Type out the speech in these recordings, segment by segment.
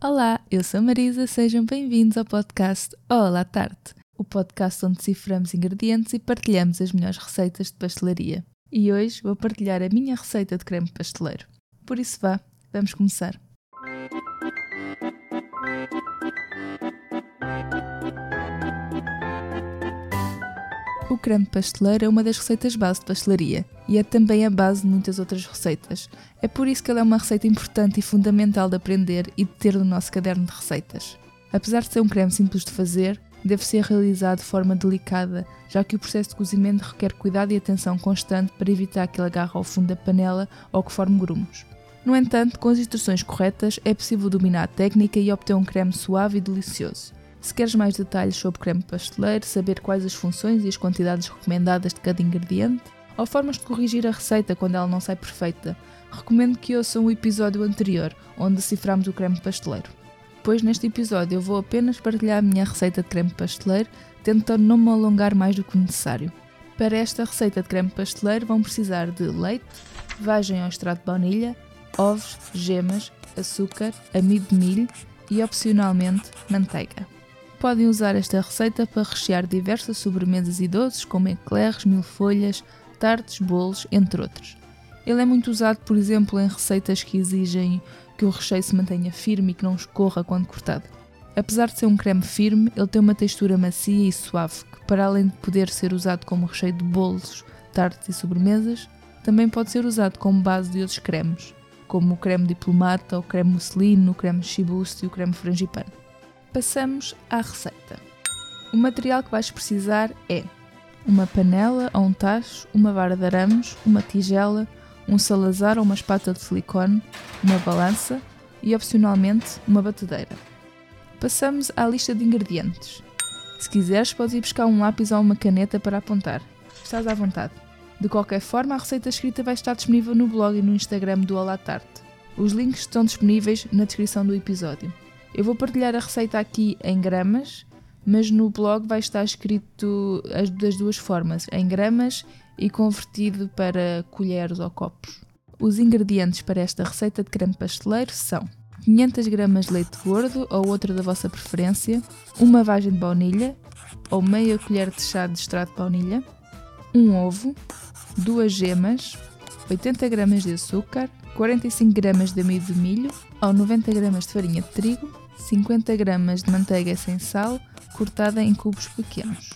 Olá, eu sou a Marisa, sejam bem-vindos ao podcast Olá Tarte, o podcast onde deciframos ingredientes e partilhamos as melhores receitas de pastelaria. E hoje vou partilhar a minha receita de creme pasteleiro. Por isso vá, vamos começar. O creme pasteleiro é uma das receitas base de pastelaria e é também a base de muitas outras receitas. É por isso que ela é uma receita importante e fundamental de aprender e de ter no nosso caderno de receitas. Apesar de ser um creme simples de fazer, deve ser realizado de forma delicada, já que o processo de cozimento requer cuidado e atenção constante para evitar que ele agarre ao fundo da panela ou que forme grumos. No entanto, com as instruções corretas, é possível dominar a técnica e obter um creme suave e delicioso. Se queres mais detalhes sobre creme pasteleiro, saber quais as funções e as quantidades recomendadas de cada ingrediente, ou formas de corrigir a receita quando ela não sai perfeita, recomendo que ouçam o episódio anterior, onde deciframos o creme pasteleiro. Pois neste episódio eu vou apenas partilhar a minha receita de creme pasteleiro, tentando não me alongar mais do que necessário. Para esta receita de creme pasteleiro vão precisar de leite, vagem ao extrato de baunilha, ovos, gemas, açúcar, amido de milho e, opcionalmente, manteiga. Podem usar esta receita para rechear diversas sobremesas e doces, como eclairs, milfolhas, tartes, bolos, entre outros. Ele é muito usado, por exemplo, em receitas que exigem que o recheio se mantenha firme e que não escorra quando cortado. Apesar de ser um creme firme, ele tem uma textura macia e suave, que para além de poder ser usado como recheio de bolos, tartes e sobremesas, também pode ser usado como base de outros cremes, como o creme diplomata, o creme musselino, o creme chibuste e o creme frangipane. Passamos à receita. O material que vais precisar é uma panela ou um tacho, uma vara de arames, uma tigela, um salazar ou uma espátula de silicone, uma balança e, opcionalmente, uma batedeira. Passamos à lista de ingredientes. Se quiseres, podes ir buscar um lápis ou uma caneta para apontar. Estás à vontade. De qualquer forma, a receita escrita vai estar disponível no blog e no Instagram do Olá Tarte. Os links estão disponíveis na descrição do episódio. Eu vou partilhar a receita aqui em gramas, mas no blog vai estar escrito as, das duas formas, em gramas e convertido para colheres ou copos. Os ingredientes para esta receita de creme pasteleiro são 500 gramas de leite gordo ou outra da vossa preferência, uma vagem de baunilha ou meia colher de chá de extrato de baunilha, um ovo, duas gemas, 80 gramas de açúcar, 45 gramas de amido de milho ou 90 gramas de farinha de trigo, 50 gramas de manteiga sem sal, cortada em cubos pequenos.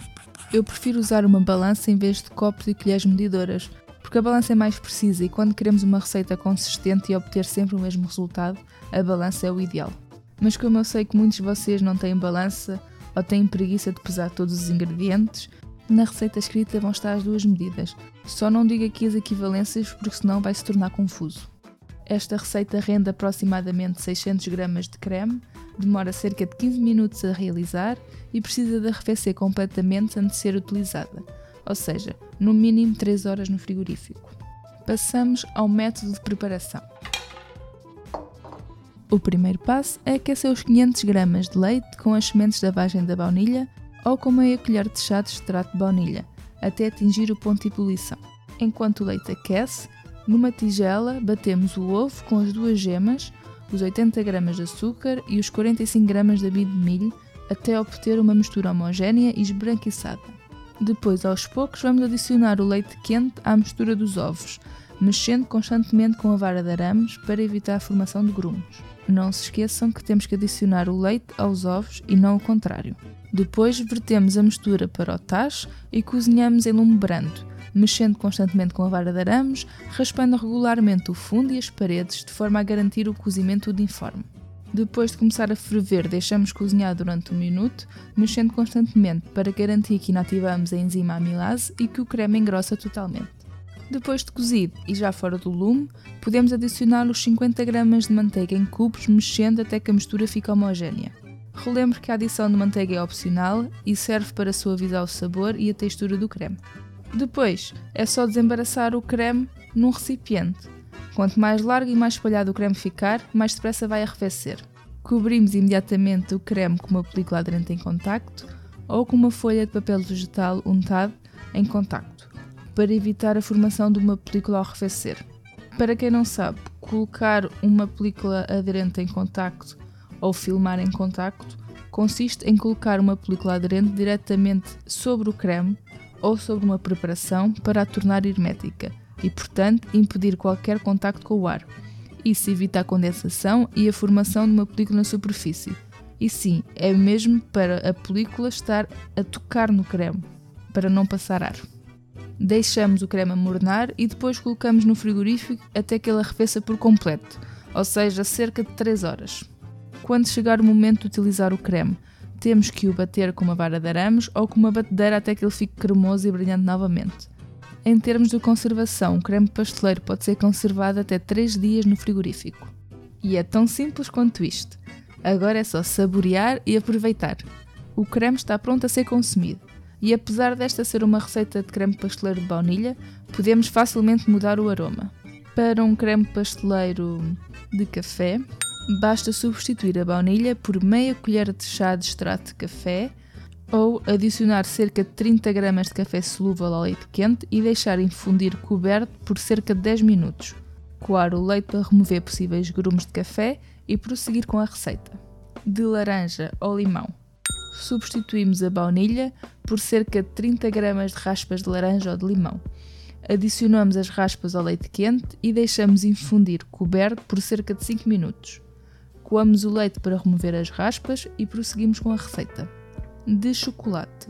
Eu prefiro usar uma balança em vez de copos e colheres medidoras, porque a balança é mais precisa e quando queremos uma receita consistente e obter sempre o mesmo resultado, a balança é o ideal. Mas como eu sei que muitos de vocês não têm balança ou têm preguiça de pesar todos os ingredientes, na receita escrita vão estar as duas medidas. Só não diga aqui as equivalências porque senão vai se tornar confuso. Esta receita rende aproximadamente 600 gramas de creme, demora cerca de 15 minutos a realizar e precisa de arrefecer completamente antes de ser utilizada, ou seja, no mínimo 3 horas no frigorífico. Passamos ao método de preparação. O primeiro passo é aquecer os 500 gramas de leite com as sementes da vagem da baunilha ou com meia colher de chá de extrato de baunilha, até atingir o ponto de ebulição. Enquanto o leite aquece, numa tigela, batemos o ovo com as duas gemas, os 80 gramas de açúcar e os 45 gramas de amido de milho até obter uma mistura homogénea e esbranquiçada. Depois, aos poucos, vamos adicionar o leite quente à mistura dos ovos, mexendo constantemente com a vara de arames para evitar a formação de grumos. Não se esqueçam que temos que adicionar o leite aos ovos e não o contrário. Depois, vertemos a mistura para o tacho e cozinhamos em lume brando, mexendo constantemente com a vara de arames, raspando regularmente o fundo e as paredes de forma a garantir o cozimento uniforme. Depois de começar a ferver, deixamos cozinhar durante um minuto, mexendo constantemente para garantir que inativamos a enzima amilase e que o creme engrossa totalmente. Depois de cozido e já fora do lume, podemos adicionar os 50 gramas de manteiga em cubos, mexendo até que a mistura fique homogénea. Relembre que a adição de manteiga é opcional e serve para suavizar o sabor e a textura do creme. Depois é só desembaraçar o creme num recipiente. Quanto mais largo e mais espalhado o creme ficar, mais depressa vai arrefecer. Cobrimos imediatamente o creme com uma película aderente em contacto ou com uma folha de papel vegetal untado em contacto, para evitar a formação de uma película ao arrefecer. Para quem não sabe, colocar uma película aderente em contacto ou filmar em contacto consiste em colocar uma película aderente diretamente sobre o creme ou sobre uma preparação para a tornar hermética e, portanto, impedir qualquer contacto com o ar. Isso evita a condensação e a formação de uma película na superfície. E sim, é mesmo para a película estar a tocar no creme, para não passar ar. Deixamos o creme amornar e depois colocamos no frigorífico até que ele arrefeça por completo, ou seja, cerca de 3 horas. Quando chegar o momento de utilizar o creme, temos que o bater com uma vara de arames ou com uma batedeira até que ele fique cremoso e brilhante novamente. Em termos de conservação, o creme pasteleiro pode ser conservado até 3 dias no frigorífico. E é tão simples quanto isto. Agora é só saborear e aproveitar. O creme está pronto a ser consumido. E apesar desta ser uma receita de creme pasteleiro de baunilha, podemos facilmente mudar o aroma. Para um creme pasteleiro de café, basta substituir a baunilha por meia colher de chá de extrato de café ou adicionar cerca de 30 gramas de café solúvel ao leite quente e deixar infundir coberto por cerca de 10 minutos. Coar o leite para remover possíveis grumos de café e prosseguir com a receita. De laranja ou limão. Substituímos a baunilha por cerca de 30 gramas de raspas de laranja ou de limão. Adicionamos as raspas ao leite quente e deixamos infundir coberto por cerca de 5 minutos. Coamos o leite para remover as raspas e prosseguimos com a receita. De chocolate.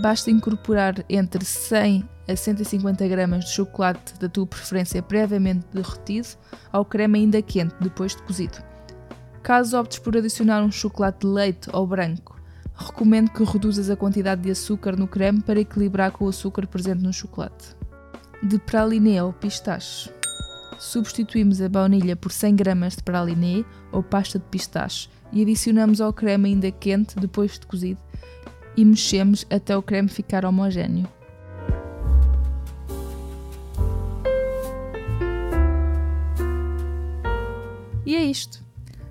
Basta incorporar entre 100 a 150 gramas de chocolate da tua preferência previamente derretido ao creme ainda quente depois de cozido. Caso optes por adicionar um chocolate de leite ou branco, recomendo que reduzas a quantidade de açúcar no creme para equilibrar com o açúcar presente no chocolate. De praliné ou pistache. Substituímos a baunilha por 100 gramas de praliné ou pasta de pistache e adicionamos ao creme ainda quente depois de cozido e mexemos até o creme ficar homogéneo. E é isto.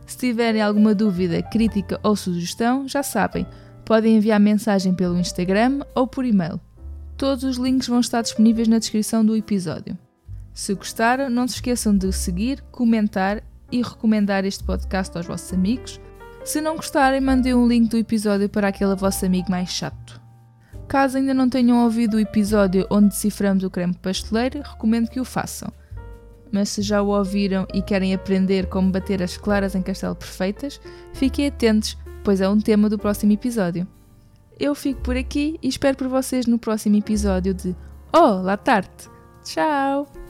Se tiverem alguma dúvida, crítica ou sugestão, já sabem, podem enviar mensagem pelo Instagram ou por e-mail. Todos os links vão estar disponíveis na descrição do episódio. Se gostaram, não se esqueçam de seguir, comentar e recomendar este podcast aos vossos amigos. Se não gostarem, mandem um link do episódio para aquele vosso amigo mais chato. Caso ainda não tenham ouvido o episódio onde deciframos o creme pasteleiro, recomendo que o façam. Mas se já o ouviram e querem aprender como bater as claras em castelo perfeitas, fiquem atentos, pois é um tema do próximo episódio. Eu fico por aqui e espero por vocês no próximo episódio de Oh, La Tarte! Tchau!